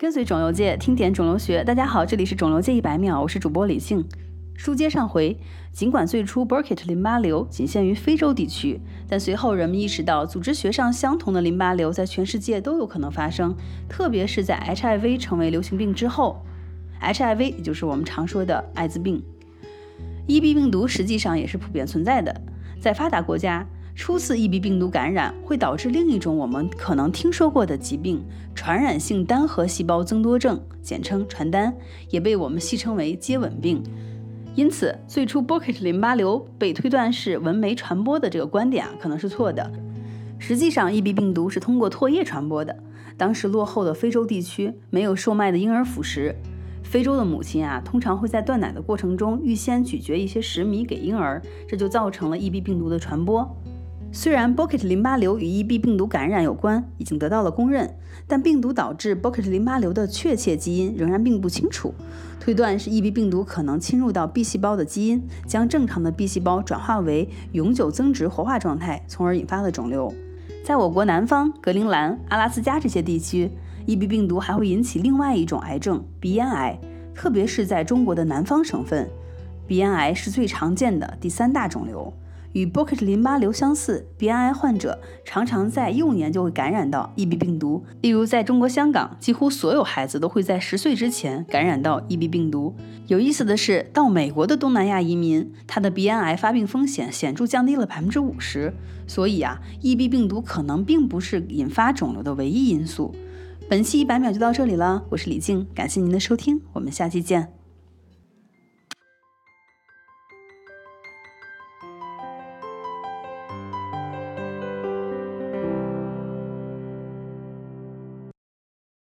跟随肿瘤界，听点肿瘤学。大家好，这里是肿瘤界一百秒，我是主播李静。书接上回，尽管最初 Burkitt 淋巴瘤仅限于非洲地区，但随后人们意识到，组织学上相同的淋巴瘤在全世界都有可能发生，特别是在 HIV 成为流行病之后。HIV 也就是我们常说的艾滋病。EB 病毒实际上也是普遍存在的，在发达国家。初次 EB 病毒感染会导致另一种我们可能听说过的疾病——传染性单核细胞增多症，简称传单，也被我们戏称为接吻病。因此，最初 Burkitt 淋巴瘤被推断是纹媒传播的这个观点啊，可能是错的。实际上，EB 病毒是通过唾液传播的。当时落后的非洲地区没有售卖的婴儿辅食，非洲的母亲啊，通常会在断奶的过程中预先咀嚼一些食糜给婴儿，这就造成了 EB 病毒的传播。虽然 Burkitt 淋巴瘤与 EB 病毒感染有关，已经得到了公认，但病毒导致 Burkitt 淋巴瘤的确切基因仍然并不清楚。推断是 EB 病毒可能侵入到 B 细胞的基因，将正常的 B 细胞转化为永久增殖活化状态，从而引发了肿瘤。在我国南方、格陵兰、阿拉斯加这些地区，EB 病毒还会引起另外一种癌症——鼻咽癌，特别是在中国的南方省份，鼻咽癌是最常见的第三大肿瘤。与 Burkitt 淋巴瘤相似，鼻咽癌患者常常在幼年就会感染到 EB 病毒。例如，在中国香港，几乎所有孩子都会在十岁之前感染到 EB 病毒。有意思的是，到美国的东南亚移民，他的鼻咽癌发病风险显著降低了百分之五十。所以啊，EB 病毒可能并不是引发肿瘤的唯一因素。本期一百秒就到这里了，我是李静，感谢您的收听，我们下期见。